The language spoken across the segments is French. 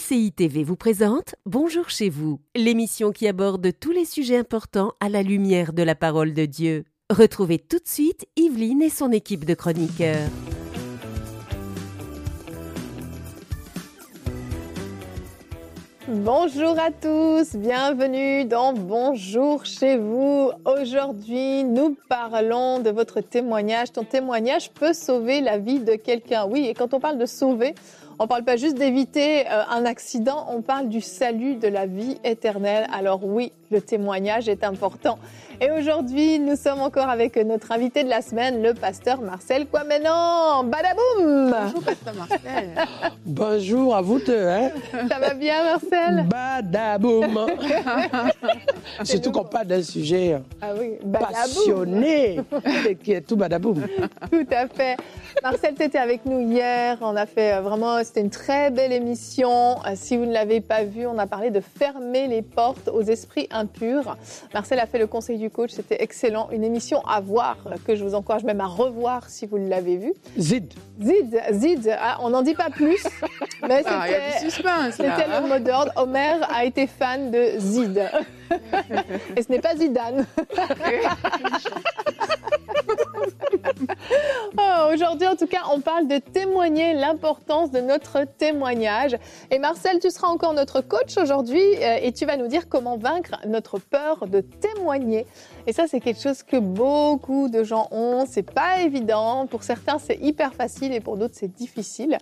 MCI TV vous présente Bonjour chez vous, l'émission qui aborde tous les sujets importants à la lumière de la parole de Dieu. Retrouvez tout de suite Yveline et son équipe de chroniqueurs. Bonjour à tous, bienvenue dans Bonjour chez vous. Aujourd'hui, nous parlons de votre témoignage. Ton témoignage peut sauver la vie de quelqu'un. Oui, et quand on parle de sauver, on ne parle pas juste d'éviter euh, un accident, on parle du salut de la vie éternelle. Alors oui, le témoignage est important. Et aujourd'hui, nous sommes encore avec notre invité de la semaine, le pasteur Marcel Quamenan. Badaboum Bonjour, pasteur Marcel. Bonjour à vous deux. Hein? Ça va bien, Marcel? Badaboum Surtout qu'on parle d'un sujet ah oui, passionné qui est tout badaboum. Tout à fait. Marcel, tu étais avec nous hier. On a fait euh, vraiment, c'était une très belle émission. Euh, si vous ne l'avez pas vue, on a parlé de fermer les portes aux esprits impurs. Marcel a fait le conseil du coach, c'était excellent. Une émission à voir, que je vous encourage même à revoir si vous l'avez vue. Zid. Zid, Zid, ah, on n'en dit pas plus, mais Ah, c'était là, le hein. mot d'ordre. Homer a été fan de Zid. Et ce n'est pas Zidane. Oh, Aujourd'hui, en tout cas, on parle de témoigner, l'importance de notre témoignage. Et Marcel, tu seras encore notre coach aujourd'hui euh, et tu vas nous dire comment vaincre notre peur de témoigner. Et ça, c'est quelque chose que beaucoup de gens ont. C'est pas évident. Pour certains, c'est hyper facile et pour d'autres, c'est difficile.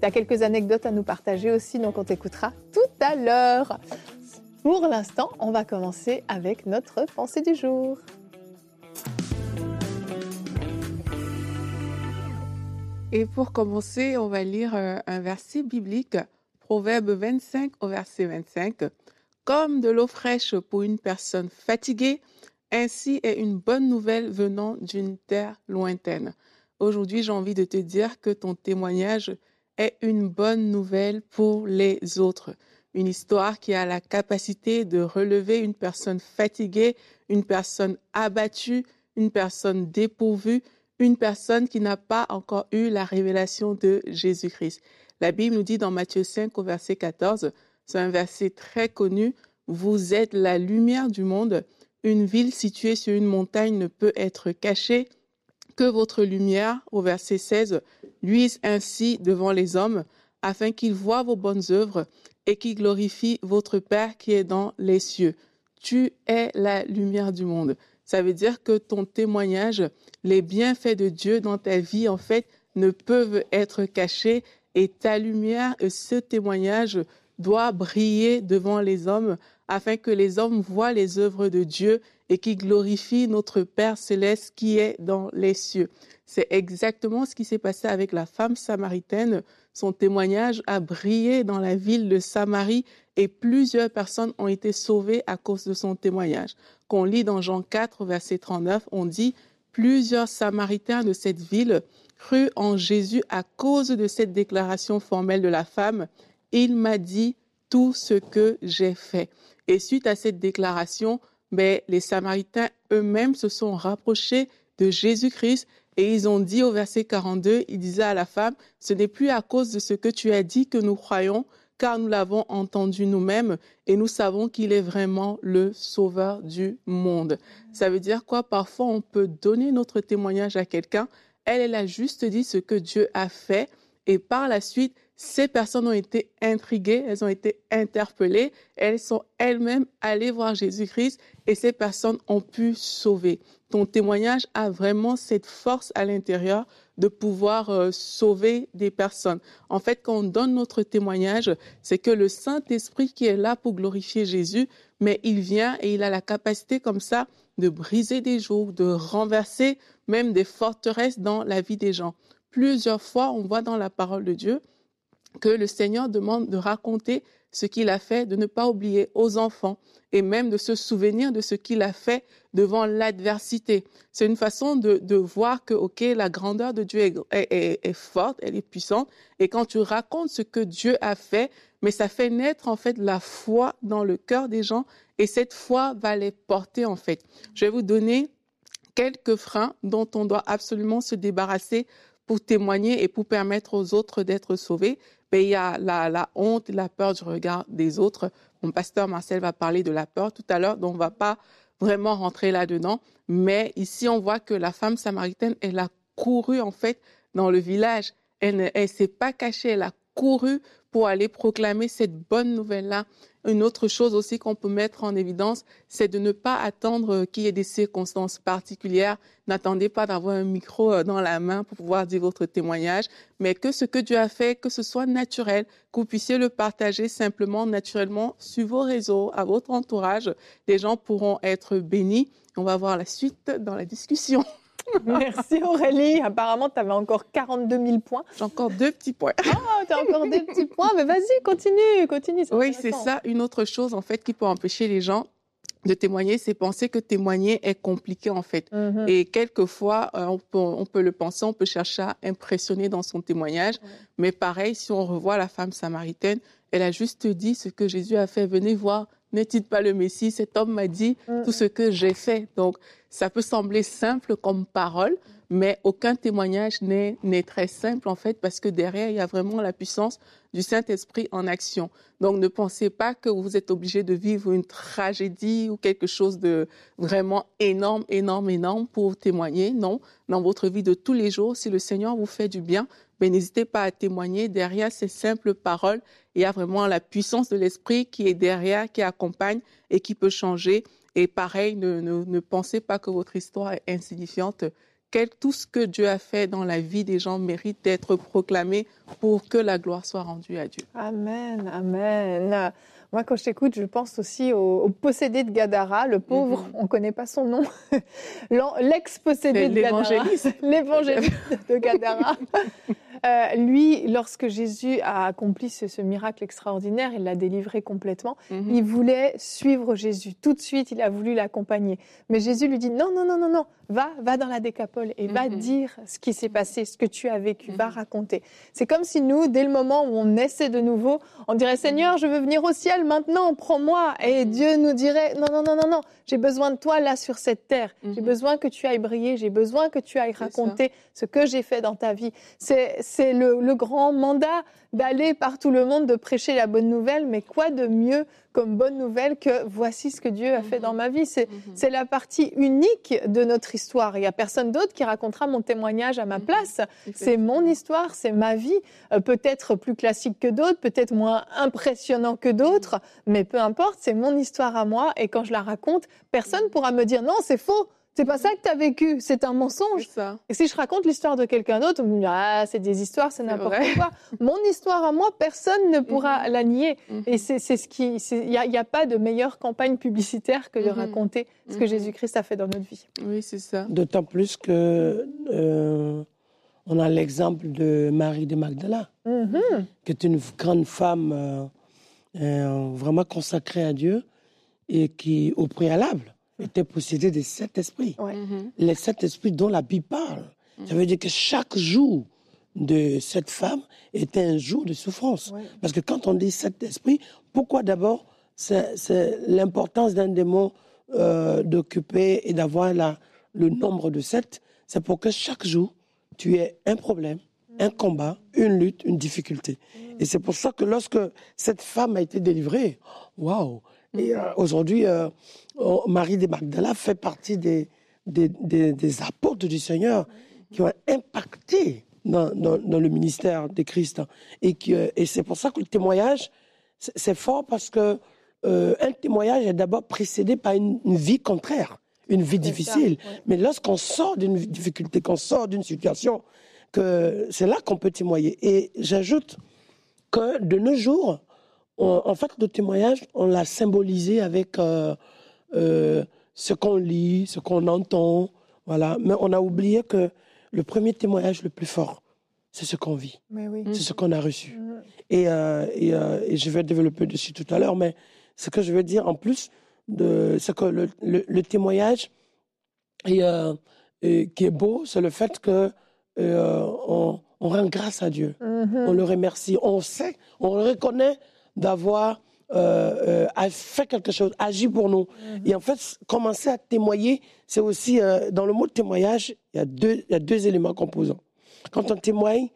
Tu as quelques anecdotes à nous partager aussi, donc on t'écoutera tout à l'heure. Pour l'instant, on va commencer avec notre pensée du jour. Et pour commencer, on va lire euh, un verset biblique, Proverbe 25 au verset 25. Comme de l'eau fraîche pour une personne fatiguée, ainsi est une bonne nouvelle venant d'une terre lointaine. Aujourd'hui, j'ai envie de te dire que ton témoignage est une bonne nouvelle pour les autres. Une histoire qui a la capacité de relever une personne fatiguée, une personne abattue, une personne dépourvue, une personne qui n'a pas encore eu la révélation de Jésus-Christ. La Bible nous dit dans Matthieu 5 au verset 14, c'est un verset très connu, Vous êtes la lumière du monde, une ville située sur une montagne ne peut être cachée, que votre lumière, au verset 16, luise ainsi devant les hommes, afin qu'ils voient vos bonnes œuvres et qu'ils glorifient votre Père qui est dans les cieux. Tu es la lumière du monde. Ça veut dire que ton témoignage, les bienfaits de Dieu dans ta vie, en fait, ne peuvent être cachés et ta lumière, et ce témoignage doit briller devant les hommes afin que les hommes voient les œuvres de Dieu et qui glorifient notre Père céleste qui est dans les cieux. C'est exactement ce qui s'est passé avec la femme samaritaine. Son témoignage a brillé dans la ville de Samarie et plusieurs personnes ont été sauvées à cause de son témoignage. Qu'on lit dans Jean 4, verset 39, on dit Plusieurs Samaritains de cette ville crurent en Jésus à cause de cette déclaration formelle de la femme. Il m'a dit tout ce que j'ai fait. Et suite à cette déclaration, ben, les Samaritains eux-mêmes se sont rapprochés de Jésus-Christ et ils ont dit au verset 42, ils disaient à la femme, ce n'est plus à cause de ce que tu as dit que nous croyons, car nous l'avons entendu nous-mêmes et nous savons qu'il est vraiment le sauveur du monde. Ça veut dire quoi? Parfois, on peut donner notre témoignage à quelqu'un. Elle, elle a juste dit ce que Dieu a fait et par la suite, ces personnes ont été intriguées, elles ont été interpellées, elles sont elles-mêmes allées voir Jésus-Christ et ces personnes ont pu sauver. Ton témoignage a vraiment cette force à l'intérieur de pouvoir euh, sauver des personnes. En fait, quand on donne notre témoignage, c'est que le Saint-Esprit qui est là pour glorifier Jésus, mais il vient et il a la capacité comme ça de briser des jours, de renverser même des forteresses dans la vie des gens. Plusieurs fois, on voit dans la parole de Dieu que le Seigneur demande de raconter ce qu'il a fait, de ne pas oublier aux enfants et même de se souvenir de ce qu'il a fait devant l'adversité. C'est une façon de, voir que, OK, la grandeur de Dieu est, est, forte, elle est puissante. Et quand tu racontes ce que Dieu a fait, mais ça fait naître en fait la foi dans le cœur des gens et cette foi va les porter en fait. Je vais vous donner quelques freins dont on doit absolument se débarrasser pour témoigner et pour permettre aux autres d'être sauvés, ben, il y a la, la honte, la peur du regard des autres. Mon pasteur Marcel va parler de la peur tout à l'heure, donc on va pas vraiment rentrer là-dedans. Mais ici, on voit que la femme samaritaine, elle a couru en fait dans le village. Elle ne s'est pas cachée, elle a couru pour aller proclamer cette bonne nouvelle-là. Une autre chose aussi qu'on peut mettre en évidence, c'est de ne pas attendre qu'il y ait des circonstances particulières. N'attendez pas d'avoir un micro euh, dans la main pour pouvoir dire votre témoignage, mais que ce que Dieu a fait, que ce soit naturel, que vous puissiez le partager simplement, naturellement, sur vos réseaux, à votre entourage. Les gens pourront être bénis. On va voir la suite dans la discussion. Merci Aurélie. Apparemment, tu avais encore 42 000 points. J'ai encore deux petits points. Oh, tu as encore deux petits points. Mais vas-y, continue, continue. Oui, c'est ça. Une autre chose, en fait, qui peut empêcher les gens de témoigner, c'est penser que témoigner est compliqué en fait. Mm-hmm. Et quelquefois, euh, on, peut, on, peut, le penser, on peut chercher à impressionner dans son témoignage. Mais pareil, si on revoit la femme samaritaine, elle a juste dit ce que Jésus a fait. Venez voir, n'est-il pas le Messie? Cet homme m'a dit mm-hmm. tout ce que j'ai fait. Donc, ça peut sembler simple comme parole, mais aucun témoignage n'est très simple en fait parce que derrière, il y a vraiment la puissance du Saint-Esprit en action. Donc ne pensez pas que vous êtes obligé de vivre une tragédie ou quelque chose de vraiment énorme, énorme, énorme pour témoigner. Non, dans votre vie de tous les jours, si le Seigneur vous fait du bien, ben, n'hésitez pas à témoigner. Derrière ces simples paroles, il y a vraiment la puissance de l'Esprit qui est derrière, qui accompagne et qui peut changer et pareil, ne, ne, pensez pas que votre histoire est insignifiante. Quel, tout ce que Dieu a fait dans la vie des gens mérite d'être proclamé pour que la gloire soit rendue à Dieu. Amen, amen. Moi, quand je t'écoute, je pense aussi au, possédé de Gadara, le pauvre, mhm. on ne connaît pas son nom, l'ex-possédé de Gadara, l'évangéliste de Gadara. Euh, lui, lorsque Jésus a accompli ce, miracle extraordinaire, il l'a délivré complètement. Mhm. Il voulait suivre Jésus. Tout de suite, il a voulu l'accompagner. Mais Jésus lui dit non, non, non, non, non, va, va dans la décapole et va mhm. dire ce qui s'est passé, ce que tu as vécu, va mhm. raconter. C'est comme si nous, dès le moment où on essaie de nouveau, on dirait Seigneur, je veux venir au ciel maintenant, prends-moi. Et Dieu nous dirait non, non, non, non, non, j'ai besoin de toi là sur cette terre. J'ai besoin que tu ailles briller, j'ai besoin que tu ailles raconter ce que j'ai fait dans ta vie. C'est c'est le, grand mandat d'aller par tout le monde, de prêcher la bonne nouvelle. Mais quoi de mieux comme bonne nouvelle que voici ce que Dieu a fait dans ma vie C'est mhm. la partie unique de notre histoire. Il n'y a personne d'autre qui racontera mon témoignage à ma mhm. place. C'est mon histoire, c'est ma vie. Euh, peut-être plus classique que d'autres, peut-être moins impressionnant que d'autres, mais peu importe, c'est mon histoire à moi. Et quand je la raconte, personne ne pourra me dire non, c'est faux. C'est pas ça que tu as vécu, c'est un mensonge. Ça. Et si je raconte l'histoire de quelqu'un d'autre, on me dit ah c'est des histoires, c'est n'importe quoi. Mon histoire à moi, personne ne pourra mhm. la nier. Mhm. Et c'est ce qui, il n'y a, pas de meilleure campagne publicitaire que de mhm. raconter ce que Jésus-Christ a fait dans notre vie. Oui, c'est ça. D'autant plus que euh, on a l'exemple de Marie de Magdala, qui est une grande femme euh, euh, vraiment consacrée à Dieu et qui au préalable était possédé de sept esprits. Mm-hmm. Les sept esprits dont la Bible parle. Ça veut dire que chaque jour de cette femme était un jour de souffrance. Parce que quand on dit sept esprits, pourquoi d'abord c'est l'importance d'un démon euh, d'occuper et d'avoir le nombre de sept? C'est pour que chaque jour, tu aies un problème, un combat, une lutte, une difficulté. Mm. Et c'est pour ça que lorsque cette femme a été délivrée, waouh, et euh, aujourd'hui, euh, oh, Marie de Magdala fait partie des, des, des, apôtres du Seigneur qui ont impacté dans, dans, le ministère de Christ. Et, euh, et c'est pour ça que le témoignage, c'est fort parce que un témoignage est d'abord précédé par une, vie contraire, une vie difficile. Mais lorsqu'on sort d'une difficulté, qu'on sort d'une situation, que c'est là qu'on peut témoigner. Et j'ajoute que de nos jours, en fait, le témoignage, on l'a symbolisé avec euh, euh, ce qu'on lit, ce qu'on entend, voilà. Mais on a oublié que le premier témoignage le plus fort, c'est ce qu'on vit, c'est ce qu'on a reçu. Mm. Et, euh, et, je vais développer dessus tout à l'heure, mais ce que je veux dire en plus, c'est que le, témoignage qui est beau, c'est le fait que on, rend grâce à Dieu, mm-hmm. on le remercie, on sait, on reconnaît d'avoir euh, euh, fait quelque chose, agi pour nous. Mhm. Et en fait, commencer à témoigner, c'est aussi, euh, dans le mot témoignage, il y, a deux, il y a deux éléments composants. quand on témoigne,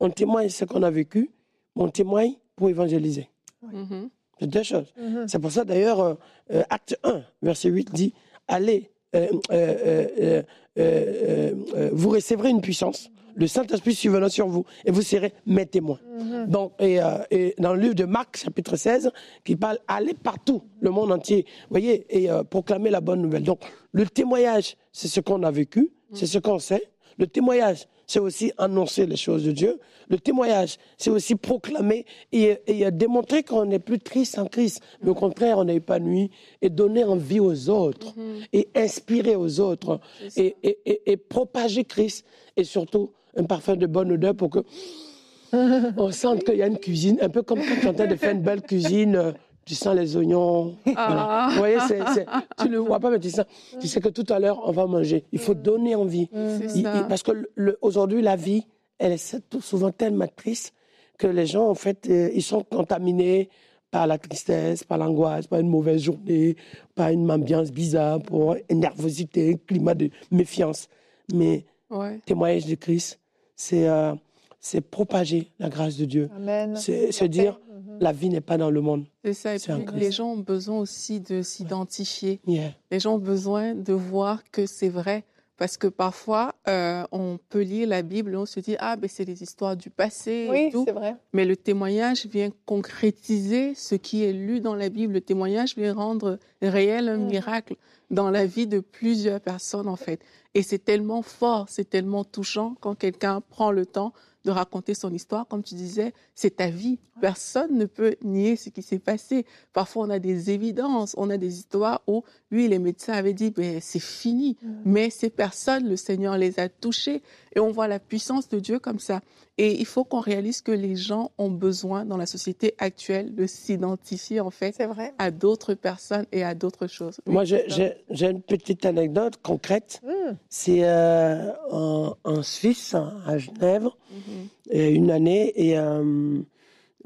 on témoigne ce qu'on a vécu, mais on témoigne pour évangéliser. Mhm. C'est deux choses. Mhm. C'est pour ça d'ailleurs, euh, euh, acte 1, verset 8 dit, allez, euh, euh, euh, euh, euh, euh, vous recevrez une puissance, le Saint-Esprit survenant sur vous, et vous serez mes témoins. Mhm. Donc, et, euh, et dans le livre de Marc, chapitre 16, qui parle aller partout, le monde entier, voyez, et euh, proclamer la bonne nouvelle. Donc, le témoignage, c'est ce qu'on a vécu, c'est ce qu'on sait. Le témoignage, c'est aussi annoncer les choses de Dieu. Le témoignage, c'est aussi proclamer et, et démontrer qu'on n'est plus triste en Christ, mais au contraire, on est épanoui et donner envie aux autres et inspirer aux autres et, et, et- et propager Christ et surtout un parfum de bonne odeur pour que on sente qu'il y a une cuisine, un peu comme quand tu es en train de faire une belle cuisine, euh, tu sens les oignons. voilà. Vous voyez, c'est- c'est- tu ne le vois pas, mais tu sais, tu sais que tout à l'heure, on va manger. Il faut donner envie. C'est Il- ça. il- parce que aujourd'hui, la vie, elle est souvent tellement triste que les gens, en fait, euh, ils sont contaminés par la tristesse, par l'angoisse, par une mauvaise journée, par une ambiance bizarre, pour une nervosité, un climat de méfiance. Mais Ouais. témoignage de Christ, c'est euh, c'est propager la grâce de Dieu. Amen. C'est dire. Mhm. la vie n'est pas dans le monde. C'est ça. Et puis, les gens ont besoin aussi de s'identifier. Yeah. Les gens ont besoin de voir que c'est vrai. Parce que parfois, euh, on peut lire la Bible et on se dit, ah, ben, c'est des histoires du passé et Oui, c'est vrai. Mais le témoignage vient concrétiser ce qui est lu dans la Bible. Le témoignage vient rendre réel un Mhm. miracle dans la vie de plusieurs personnes, en fait. Et c'est tellement fort, c'est tellement touchant quand quelqu'un prend le temps de raconter son histoire. Comme tu disais, c'est ta vie. Personne ne peut nier ce qui s'est passé. Parfois, on a des évidences, on a des histoires où, lui, les médecins avaient dit, ben, c'est fini. Mais ces personnes, le Seigneur les a touchées et on voit la puissance de Dieu comme ça. Et il faut qu'on réalise que les gens ont besoin, dans la société actuelle, de s'identifier, en fait, C'est vrai. à d'autres personnes et à d'autres choses. Oui, Moi, j'ai- une petite anecdote concrète. Mhm. C'est euh, en, en Suisse, à Genève, Mhm. et une année, et euh,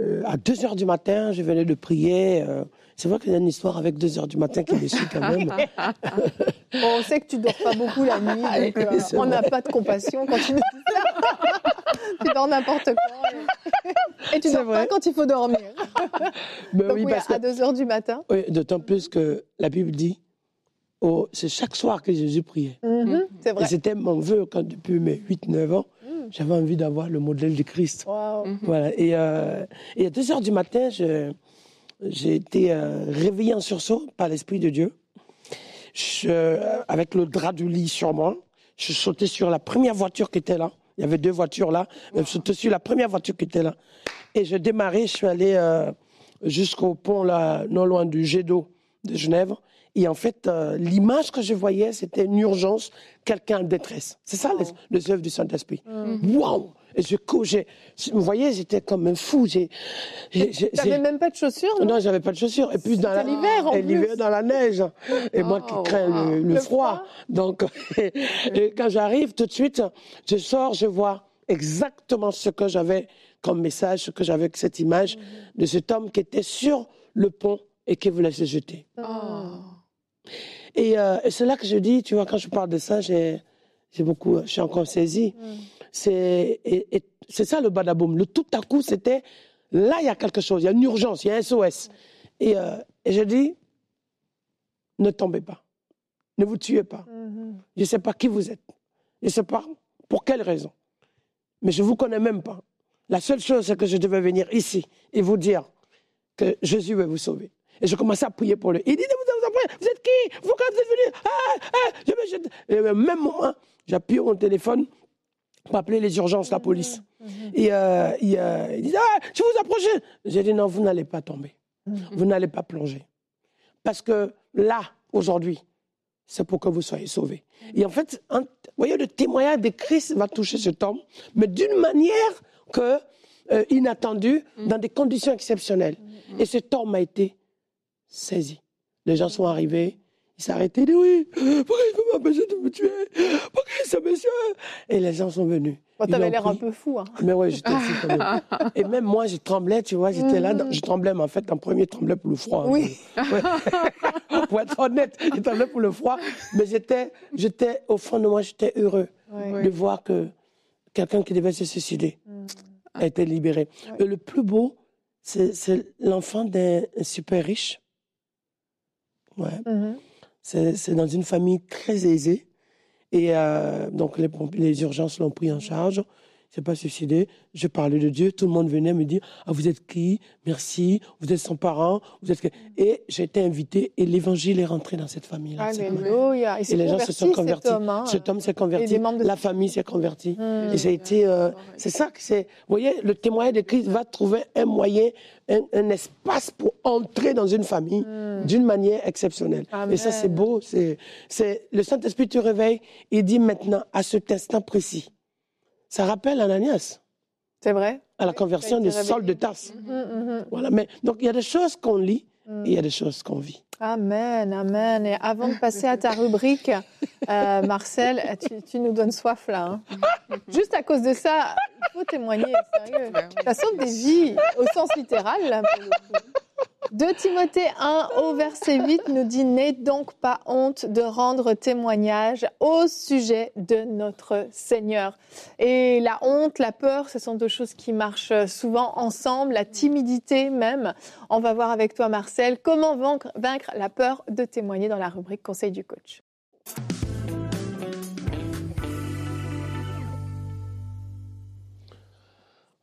euh, à 2 heures du matin, je venais de prier. euh, c'est vrai qu'il y a une histoire avec 2 heures du matin qui est déçue quand même. Bon, on sait que tu dors pas beaucoup la nuit, donc euh, on n'a pas de compassion quand tu nous dis ça. tu dors n'importe quand. Et, et tu C'est dors vrai. pas quand il faut dormir. Mais Donc oui, oui, parce à que, 2 heures du matin. oui, d'autant plus que la Bible dit, oh, c'est chaque soir que Jésus priait. Mhm, C'est Et vrai. c'était mon vœu quand depuis mes 8-9 ans, Mhm. j'avais envie d'avoir le modèle du Christ. Waouh. Mhm. Voilà. Et, euh, et à 2 heures du matin, je- j'ai été euh, réveillé en sursaut par l'Esprit de Dieu. Je- euh, avec le drap du lit sur moi, je sautais sur la première voiture qui était là. Il y avait deux voitures là. Je sautais sur la première voiture qui était là. Et je démarrais, je suis allé euh, jusqu'au pont là, non loin du jet d'eau de Genève. Et en fait, euh, l'image que je voyais, c'était une urgence, quelqu'un en détresse. C'est ça les, les œuvres du Saint-Esprit. Waouh Et je courais. Vous voyez, j'étais comme un fou. N'avais même pas de chaussures non non, j'avais pas de chaussures. Et puis dans la, l'hiver, en et l'hiver dans la neige. Et moi qui Oh, crains le, le Le froid. froid? Donc, et quand j'arrive, tout de suite, je sors, je vois exactement ce que j'avais comme message, ce que j'avais, cette image de cet homme qui était sur le pont et qui voulait se jeter. Oh. Et, euh, et c'est là que je dis, tu vois, quand je parle de ça, j'ai, beaucoup, je suis encore saisi. Mhm. C'est, et, et c'est ça le badaboum. Le tout à coup, c'était, là, il y a quelque chose, il y a une urgence, il y a un SOS. Et, euh, et je dis, ne tombez pas. Ne vous tuez pas. Mhm. Je ne sais pas qui vous êtes. Je ne sais pas pour quelle raison. Mais je ne vous connais même pas. La seule chose, c'est que je devais venir ici et vous dire que Jésus va vous sauver. Et je commençais à prier pour lui. Il dit, vous, vous, vous êtes qui? Pourquoi vous êtes venu ah, ah, je me jette. Et au même moment, j'appuie mon téléphone pour appeler les urgences, la police. Et euh, il, euh, il dit, ah, je vous approchez. J'ai dit, non, vous n'allez pas tomber. Vous n'allez pas plonger. Parce que là, aujourd'hui, c'est pour que vous soyez sauvés. Et en fait, un- vous voyez, le témoignage de Christ va toucher cet homme, mais d'une manière que, euh, inattendue, dans des conditions exceptionnelles. Et cet homme a été saisi. Les gens sont arrivés, il s'est arrêté, il dit oui, pourquoi il veut m'empêcher de me tuer? Pourquoi ce monsieur Et les gens sont venus. Bon, T'avais l'air un peu fou. Hein. Mais ouais, j'étais fou quand même. Et même moi, je tremblais, tu vois, j'étais là, je tremblais, mais en fait, en premier, je tremblais pour le froid. hein. Oui. Ouais. pour être honnête, je tremblais pour le froid, mais j'étais, j'étais, au fond de moi, j'étais heureux Ouais. de voir que quelqu'un qui devait se suicider a été libéré. Et le plus beau, c'est l'enfant d'un super riche. Ouais. Mhm. C'est c'est dans une famille très aisée. Et euh, donc, les, urgences l'ont pris en charge. Il s'est pas suicidé. Je parlais de Dieu. Tout le monde venait me dire Ah, vous êtes qui? Merci. Vous êtes son parent. Vous êtes... Et j'ai été invité et l'évangile est rentré dans cette famille-là. nuit. Alléluia. Il Et s'est les gens se sont converti, convertis. cet homme. hein. Cet homme s'est Et converti. de- La famille s'est convertie. Mm. Et ça a été. euh, c'est ça que c'est. Vous voyez, le témoignage de Christ va trouver un moyen, un, un espace pour entrer dans une famille d'une manière exceptionnelle. Et ça, c'est. Amen. beau. C'est, c'est, le Saint-Esprit te réveille et dit maintenant, à cet instant précis. Ça rappelle Ananias, C'est vrai à la conversion été de Saul de. Tarse. Mhm, mhm. Voilà. Mais, donc, il y a des choses qu'on lit et il y a des choses qu'on vit. Amen, amen. Et avant de passer à ta rubrique, euh, Marcel, tu, tu nous donnes soif là. hein. Juste à cause de ça, il faut témoigner, sérieux. Ça sauve des vies, au sens littéral, là, pour le coup. 2 Timothée 1 au verset 8 nous dit N'aie donc pas honte de rendre témoignage au sujet de notre Seigneur. Et la honte, la peur, ce sont deux choses qui marchent souvent ensemble, la timidité même. On va voir avec toi, Marcel, comment vaincre, la peur de témoigner dans la rubrique Conseil du coach.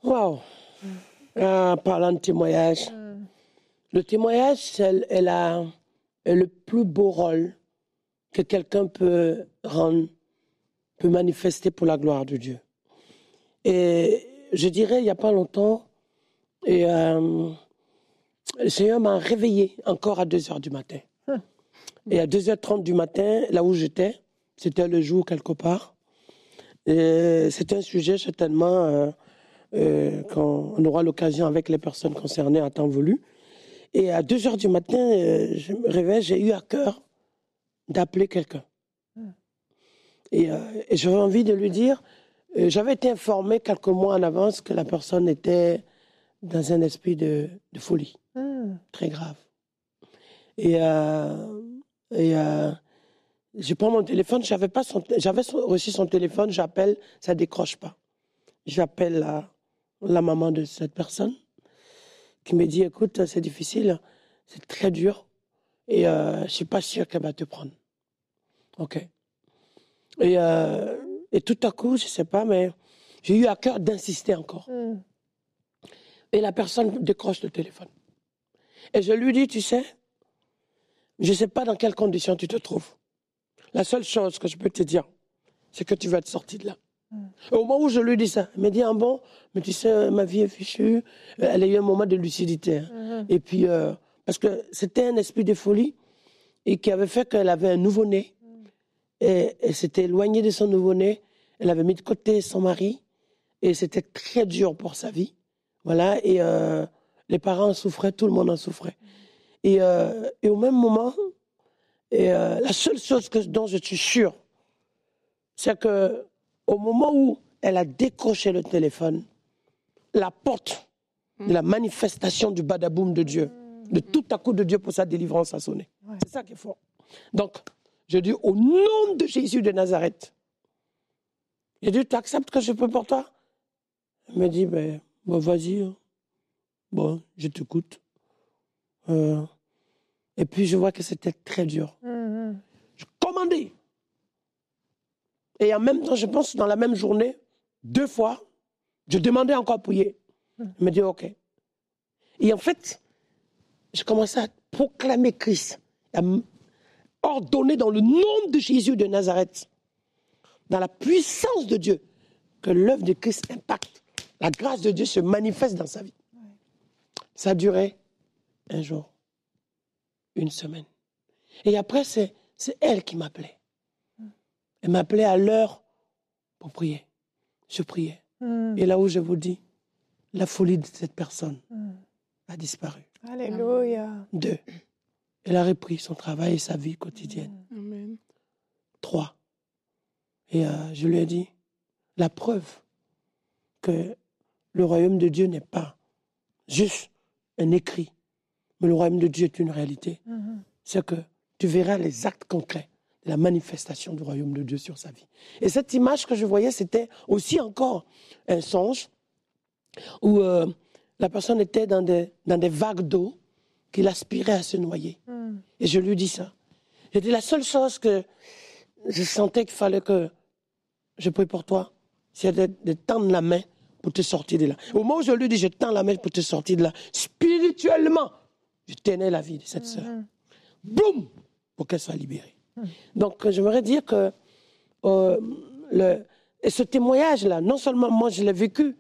Waouh! Ah, parlant de témoignage, le témoignage, c'est le plus beau rôle que quelqu'un peut rendre, peut manifester pour la gloire de Dieu. Et je dirais, il n'y a pas longtemps, et, euh, le Seigneur m'a réveillé encore à 2 heures du matin. Et à 2h30 du matin, là où j'étais, c'était le jour quelque part. Et C'était un sujet certainement euh, euh, quand on aura l'occasion avec les personnes concernées à temps voulu. Et à 2 heures du matin, euh, je me réveille, j'ai eu à cœur d'appeler quelqu'un. Et, euh, et j'avais envie de lui dire, euh, j'avais été informé quelques mois en avance que la personne était dans un esprit de, de folie Hmm. très grave. Et, et je prends mon téléphone, j'avais pas son, j'avais reçu son téléphone, j'appelle, ça décroche pas. J'appelle la, la maman de cette personne qui me dit, écoute, c'est difficile, c'est très dur, et euh, je suis pas sûr qu'elle va te prendre. Ok. Et, euh, et tout à coup, je sais pas, mais j'ai eu à cœur d'insister encore. Hmm. Et la personne décroche le téléphone. Et je lui dis, tu sais, je ne sais pas dans quelles conditions tu te trouves. La seule chose que je peux te dire, c'est que tu vas être sorti de là. Au moment où je lui dis ça, elle me dit, ah bon, mais tu sais, ma vie est fichue. Elle a eu un moment de lucidité. hein. Et puis, euh, parce que c'était un esprit de folie et qui avait fait qu'elle avait un nouveau-né. Et elle s'était éloignée de son nouveau-né. Elle avait mis de côté son mari. Et c'était très dur pour sa vie. Voilà. Et euh, les parents en souffraient, tout le monde en souffrait. Et, euh, et au même moment, et, euh, la seule chose que, dont je suis sûr, c'est que au moment où elle a décroché le téléphone, la porte de la manifestation du badaboum de Dieu, de tout à coup de Dieu pour sa délivrance a sonné. Ouais. C'est ça qui est fort. Donc, je dis au nom de Jésus de Nazareth, j'ai dit, tu acceptes que je peux pour toi? Elle me dit, ben, bon, vas-y. hein. Bon, je t'écoute. Euh, et puis, je vois que c'était très dur. Hmm. Je commandais. Et en même temps, je pense, dans la même journée, deux fois, je demandais encore à prier. Il me dit, OK. Et en fait, je commençais à proclamer Christ, à ordonner dans le nom de Jésus de Nazareth, dans la puissance de Dieu, que l'œuvre de Christ impacte. La grâce de Dieu se manifeste dans sa vie. Ça a duré un jour, une semaine. Et après, c'est c'est elle qui m'appelait. Elle m'appelait à l'heure pour prier. Je priais. Hmm. Et là où je vous dis, la folie de cette personne Hmm. a disparu. Alléluia. Deux, elle a repris son travail et sa vie quotidienne. Amen. Trois, et euh, je lui ai dit, la preuve que le royaume de Dieu n'est pas juste un écrit, mais le royaume de Dieu est une réalité, Hmm. c'est que tu verras les actes concrets de la manifestation du royaume de Dieu sur sa vie. Et cette image que je voyais, c'était aussi encore un songe où euh, la personne était dans des, dans des vagues d'eau qu'il aspirait à se noyer. Hmm. Et je lui dis ça. J'ai dit la seule chose que je sentais qu'il fallait que je prie pour toi, c'est de, de tendre la main pour te sortir de là. Au moment où je lui dis je tends la main pour te sortir de là, spirituellement, je tenais la vie de cette sœur. Boum Pour qu'elle soit libérée. Donc, j'aimerais dire que euh, le, et ce témoignage-là, non seulement moi je l'ai vécu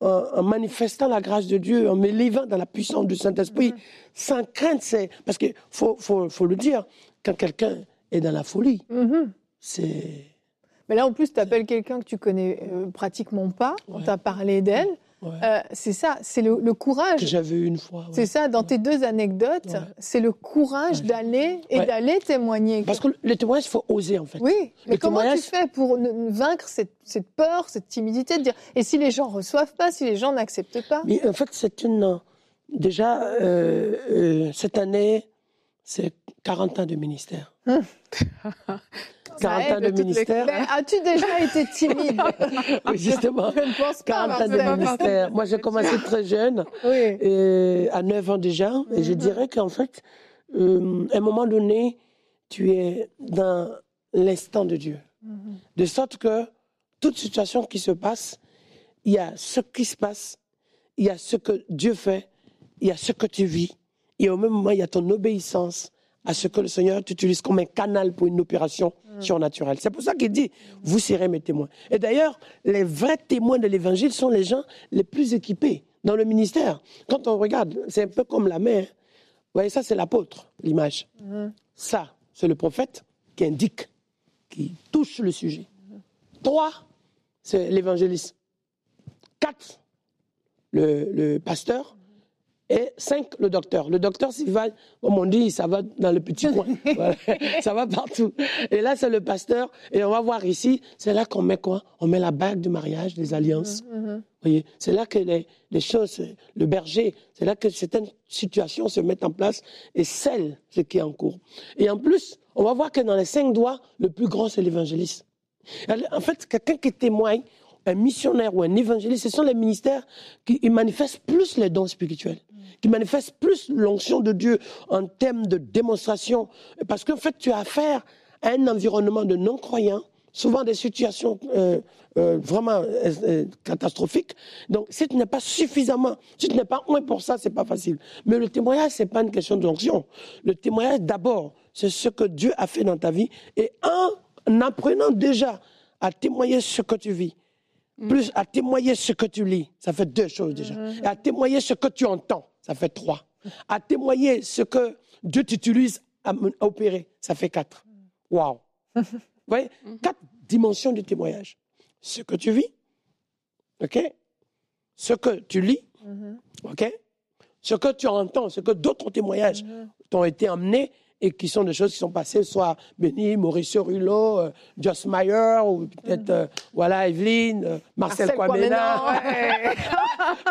en, en manifestant la grâce de Dieu, en me livrant dans la puissance du Saint-Esprit, sans crainte, c'est. Parce qu'il faut, faut, faut le dire, quand quelqu'un est dans la folie, Mhm. c'est. Mais là, en plus, tu appelles quelqu'un que tu connais euh, pratiquement pas. On Ouais. t'a parlé d'elle. Ouais, Euh, c'est ça, c'est le, le que courage. j'avais eu une fois. ouais. C'est ça, dans tes deux anecdotes, c'est le courage d'aller et d'aller témoigner. Parce que le témoignage, il faut oser, en fait. Oui, mais Le comment tu fais pour ne- ne vaincre cette, cette peur, cette timidité de dire et si les gens reçoivent pas, si les gens n'acceptent pas? Mais en fait, c'est une. Déjà, euh, euh, cette année, c'est 40 ans de ministère. Ça 40 ans aide de les- ministère. Mais As-tu déjà été timide? Oui, justement. Je ne pense pas. 40 ans de ministère. Moi, j'ai commencé très jeune, Oui. et à 9 ans déjà. Et je dirais qu'en fait, euh, à un moment donné, tu es dans l'instant de Dieu. De sorte que toute situation qui se passe, il y a ce qui se passe, il y a ce que Dieu fait, il y a ce que tu vis, et au même moment, il y a ton obéissance à ce que le Seigneur t'utilise comme un canal pour une opération surnaturelle. C'est pour ça qu'il dit, vous serez mes témoins. Et d'ailleurs, les vrais témoins de l'Évangile sont les gens les plus équipés dans le ministère. Quand on regarde, c'est un peu comme la mère. Vous voyez, ça, c'est l'apôtre, l'image. Ça, c'est le prophète qui indique, qui touche le sujet. Trois, c'est l'évangéliste. Quatre, le, le pasteur. Et cinq, le docteur. Le docteur, s'il va, comme on dit, ça va dans le petit coin. Voilà. Ça va partout. Et là, c'est le pasteur. Et on va voir ici, c'est là qu'on met quoi? On met la bague du mariage, des alliances. Vous voyez, c'est là que les, les choses, le berger, c'est là que certaines situations se mettent en place et scellent ce qui est en cours. Et en plus, on va voir que dans les cinq doigts, le plus grand, c'est l'évangéliste. En fait, quelqu'un qui témoigne, un missionnaire ou un évangéliste, ce sont les ministères qui manifestent plus les dons spirituels, qui manifestent plus l'onction de Dieu en termes de démonstration. Parce qu'en fait, tu as affaire à un environnement de non-croyants, souvent des situations euh, euh, vraiment euh, catastrophiques. Donc, si tu n'es pas suffisamment, si tu n'es pas loin pour ça, c'est pas facile. Mais le témoignage, c'est pas une question d'onction. Le témoignage, d'abord, c'est ce que Dieu a fait dans ta vie. Et en apprenant déjà à témoigner ce que tu vis, plus à témoigner ce que tu lis, ça fait deux choses déjà. Et à témoigner ce que tu entends, ça fait trois. À témoigner ce que Dieu t'utilise à, opérer, ça fait quatre. Waouh! Vous voyez? Quatre dimensions du témoignage. Ce que tu vis, OK? Ce que tu lis, OK? Ce que tu entends, ce que d'autres témoignages t'ont été amenés et qui sont des choses qui sont passées, soit Béni, Mauricio Rullo, euh, Joss Meyer, ou peut-être, euh, voilà, Evelyne, euh, Marcel, Marcel Kwamena, Kwamena, ouais.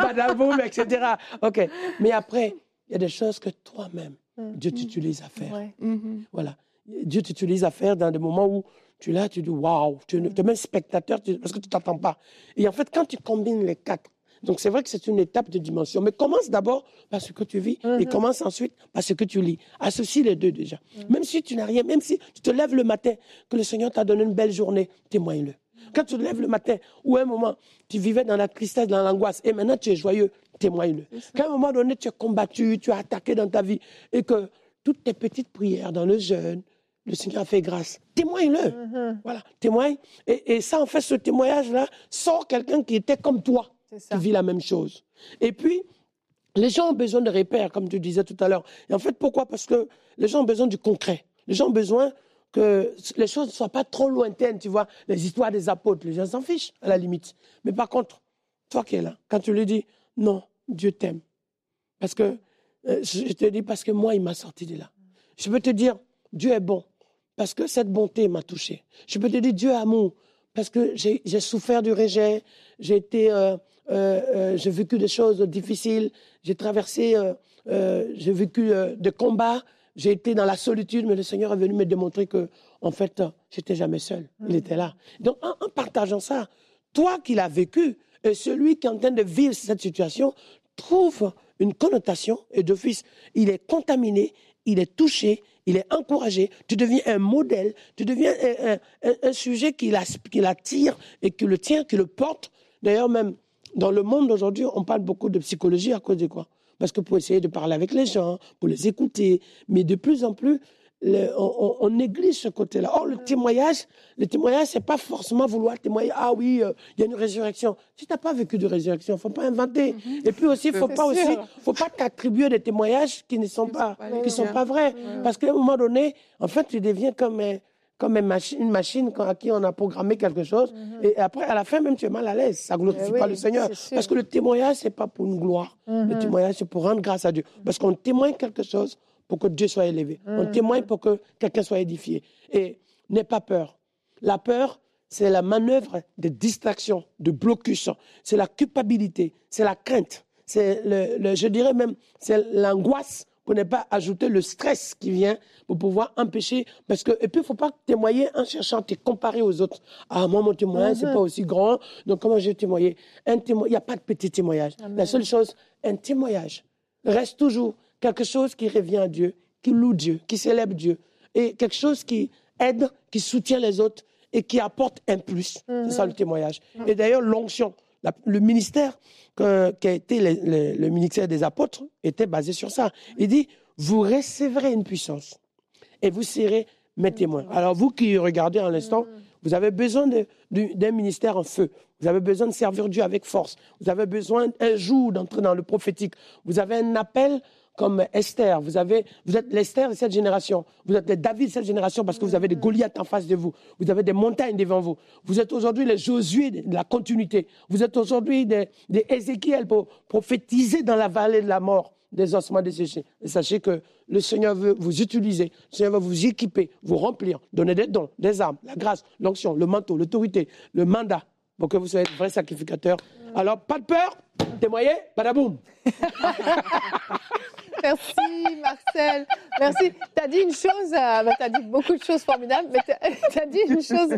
Madame Boum, etc. OK. Mais après, il y a des choses que toi-même, Mm. Dieu t'utilise à faire. Ouais. Mhm. Voilà. Dieu t'utilise à faire dans des moments où tu là, tu dis waouh, tu es même spectateur tu- parce que tu t'entends pas. Et en fait, quand tu combines les quatre, donc c'est vrai que c'est une étape de dimension, mais commence d'abord par ce que tu vis et commence ensuite par ce que tu lis. Associe les deux déjà. Même si tu n'as rien, même si tu te lèves le matin, que le Seigneur t'a donné une belle journée, témoigne-le. Quand tu te lèves le matin, ou à un moment, tu vivais dans la tristesse, dans l'angoisse, et maintenant tu es joyeux, témoigne-le. Qu'à un moment donné, tu as combattu, tu as attaqué dans ta vie, et que toutes tes petites prières dans le jeûne, le Seigneur a fait grâce. Témoigne-le. Voilà, témoigne. Et, et ça, en fait, ce témoignage-là sort quelqu'un qui était comme toi. Qui vit la même chose. Et puis, les gens ont besoin de repères, comme tu disais tout à l'heure. Et en fait, pourquoi? Parce que les gens ont besoin du concret. Les gens ont besoin que les choses ne soient pas trop lointaines, tu vois. Les histoires des apôtres, les gens s'en fichent, à la limite. Mais par contre, toi qui es là, quand tu lui dis, non, Dieu t'aime. Parce que, euh, je te dis, parce que moi, il m'a sorti de là. Je peux te dire, Dieu est bon, parce que cette bonté m'a touché. Je peux te dire, Dieu est amour, parce que j'ai souffert du rejet, j'ai été, euh, j'ai vécu des choses difficiles, j'ai traversé, euh, euh, j'ai vécu euh, des combats, j'ai été dans la solitude, mais le Seigneur est venu me démontrer que, en fait, j'étais jamais seul. Il était là. Donc, en, en partageant ça, toi qui l'as vécu, et celui qui est en train de vivre cette situation, trouve une connotation, et d'office, il est contaminé, il est touché, il est encouragé, tu deviens un modèle, tu deviens un, un- un sujet qui la- qui l'attire et qui le tient, qui le porte. D'ailleurs, même dans le monde d'aujourd'hui, on parle beaucoup de psychologie à cause de quoi? Parce que pour essayer de parler avec les gens, pour les écouter, mais de plus en plus, le- on, néglige ce côté-là. Or, le témoignage, le témoignage, c'est pas forcément vouloir témoigner. Ah oui, euh, il y a une résurrection. Si tu n'as pas vécu de résurrection, faut pas inventer. Et puis aussi, faut pas aussi, faut pas t'attribuer des témoignages qui ne sont pas, pas les qui sont tiens. pas vrais. Parce qu'à un moment donné, en fait, tu deviens comme comme une machine, une machine à qui on a programmé quelque chose. Et après, à la fin, même, tu es mal à l'aise. Ça glorifie Eh oui, pas le Seigneur. Parce que le témoignage, c'est pas pour une gloire. Le témoignage, c'est pour rendre grâce à Dieu. Parce qu'on témoigne quelque chose pour que Dieu soit élevé. On témoigne pour que quelqu'un soit édifié. Et n'aie pas peur. La peur, c'est la manœuvre de distraction, de blocus. C'est la culpabilité, c'est la crainte. C'est le, le- je dirais même, c'est l'angoisse pour ne pas ajouter le stress qui vient pour pouvoir empêcher. Parce que, et puis, il ne faut pas témoigner en cherchant à te comparer aux autres. Ah, moi, mon témoignage, c'est pas aussi grand. Donc, comment je vais témoigner? Il n'y a pas de petit témoignage. La seule chose, un témoignage reste toujours quelque chose qui revient à Dieu, qui loue Dieu, qui célèbre Dieu. Et quelque chose qui aide, qui soutient les autres et qui apporte un plus. C'est ça le témoignage. Et d'ailleurs, l'onction, la- le ministère que- qui a été le, ministère des apôtres était basé sur ça. Il dit, vous recevrez une puissance et vous serez mes témoins. Alors vous qui regardez en l'instant, vous avez besoin d'un ministère en feu. Vous avez besoin de servir Dieu avec force. Vous avez besoin un jour d'entrer dans le prophétique. Vous avez un appel comme Esther. Vous, êtes l'Esther de cette génération. Vous êtes les David de cette génération parce que vous avez des Goliaths en face de vous. Vous avez des montagnes devant vous. Vous êtes aujourd'hui les Josué de la continuité. Vous êtes aujourd'hui des, des Ézéchiel pour prophétiser dans la vallée de la mort des ossements desséchés. Sachez que le Seigneur veut vous utiliser, le Seigneur veut vous équiper, vous remplir, donner des dons, des armes, la grâce, l'onction, le manteau, l'autorité, le mandat, pour que vous soyez de vrais sacrificateurs. Alors, pas de peur, témoignez, badaboum. Merci Marcel. Merci. Tu as dit une chose, tu as dit beaucoup de choses formidables, mais tu as dit une chose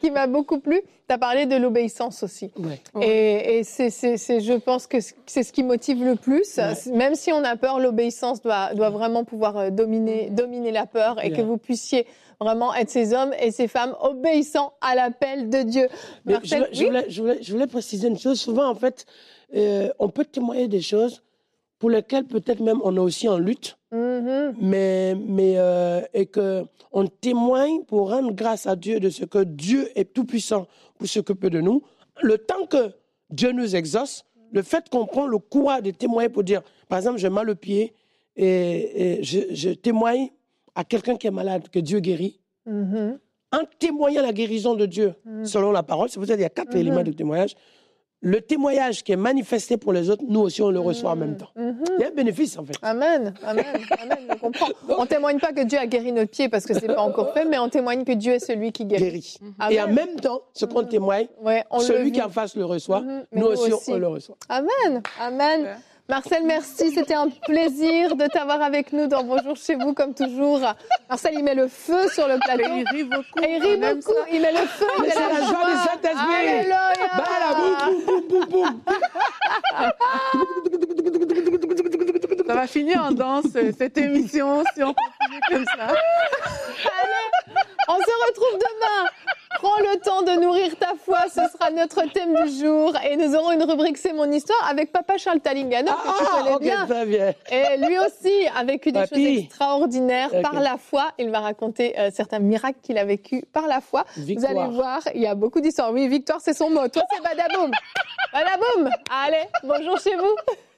qui m'a beaucoup plu. Tu as parlé de l'obéissance aussi. Ouais. Et, et c'est, je pense que c'est ce qui motive le plus. Même si on a peur, l'obéissance doit, doit vraiment pouvoir euh, dominer, dominer la peur et Yeah. que vous puissiez vraiment être ces hommes et ces femmes obéissants à l'appel de Dieu. Marcel, je, oui voulais, je, voulais, je voulais préciser une chose. Souvent, en fait, euh, on peut témoigner des choses pour lesquelles peut-être même on est aussi en lutte, Mhm. mais, mais euh, et que on témoigne pour rendre grâce à Dieu de ce que Dieu est tout puissant pour s'occuper de nous. Le temps que Dieu nous exauce, le fait qu'on prend le courage de témoigner pour dire, par exemple, j'ai mal au pied et, et je, je témoigne à quelqu'un qui est malade que Dieu guérit Mhm. en témoignant la guérison de Dieu selon la parole. C'est pour ça qu'il y a quatre éléments de témoignage. Le témoignage qui est manifesté pour les autres, nous aussi, on le reçoit en même temps. Il y a un bénéfice, en fait. Amen, amen, amen, je comprends. On témoigne pas que Dieu a guéri notre pied parce que c'est pas encore fait, mais on témoigne que Dieu est celui qui guérit. Guéri. Amen. Et en même temps, ce qu'on témoigne, Ouais, on le celui qui en face le reçoit, nous, nous aussi, aussi. on le reçoit. Amen, amen. Marcel, merci. C'était un plaisir de t'avoir avec nous dans Bonjour chez vous, comme toujours. Marcel, il met le feu sur le plateau. Et il rit beaucoup. Et il rit beaucoup. ça. Il met le feu, c'est la, la joie du Saint-Esprit. Alléluia. Bah là, boum, boum, boum, boum, boum. Ça va finir en danse, cette émission, si on continue comme ça. On se retrouve demain. Prends le temps de nourrir ta foi, ce sera notre thème du jour. Et nous aurons une rubrique C'est mon histoire avec Papa Charles Talingano, que tu Ah, connais bien. Et lui aussi a vécu des choses extraordinaires par la foi. Il va raconter euh, certains miracles qu'il a vécu par la foi. Victoire. Vous allez voir, il y a beaucoup d'histoires. Oui, victoire, c'est son mot. Toi, c'est badaboum. badaboum. Allez, bonjour chez vous.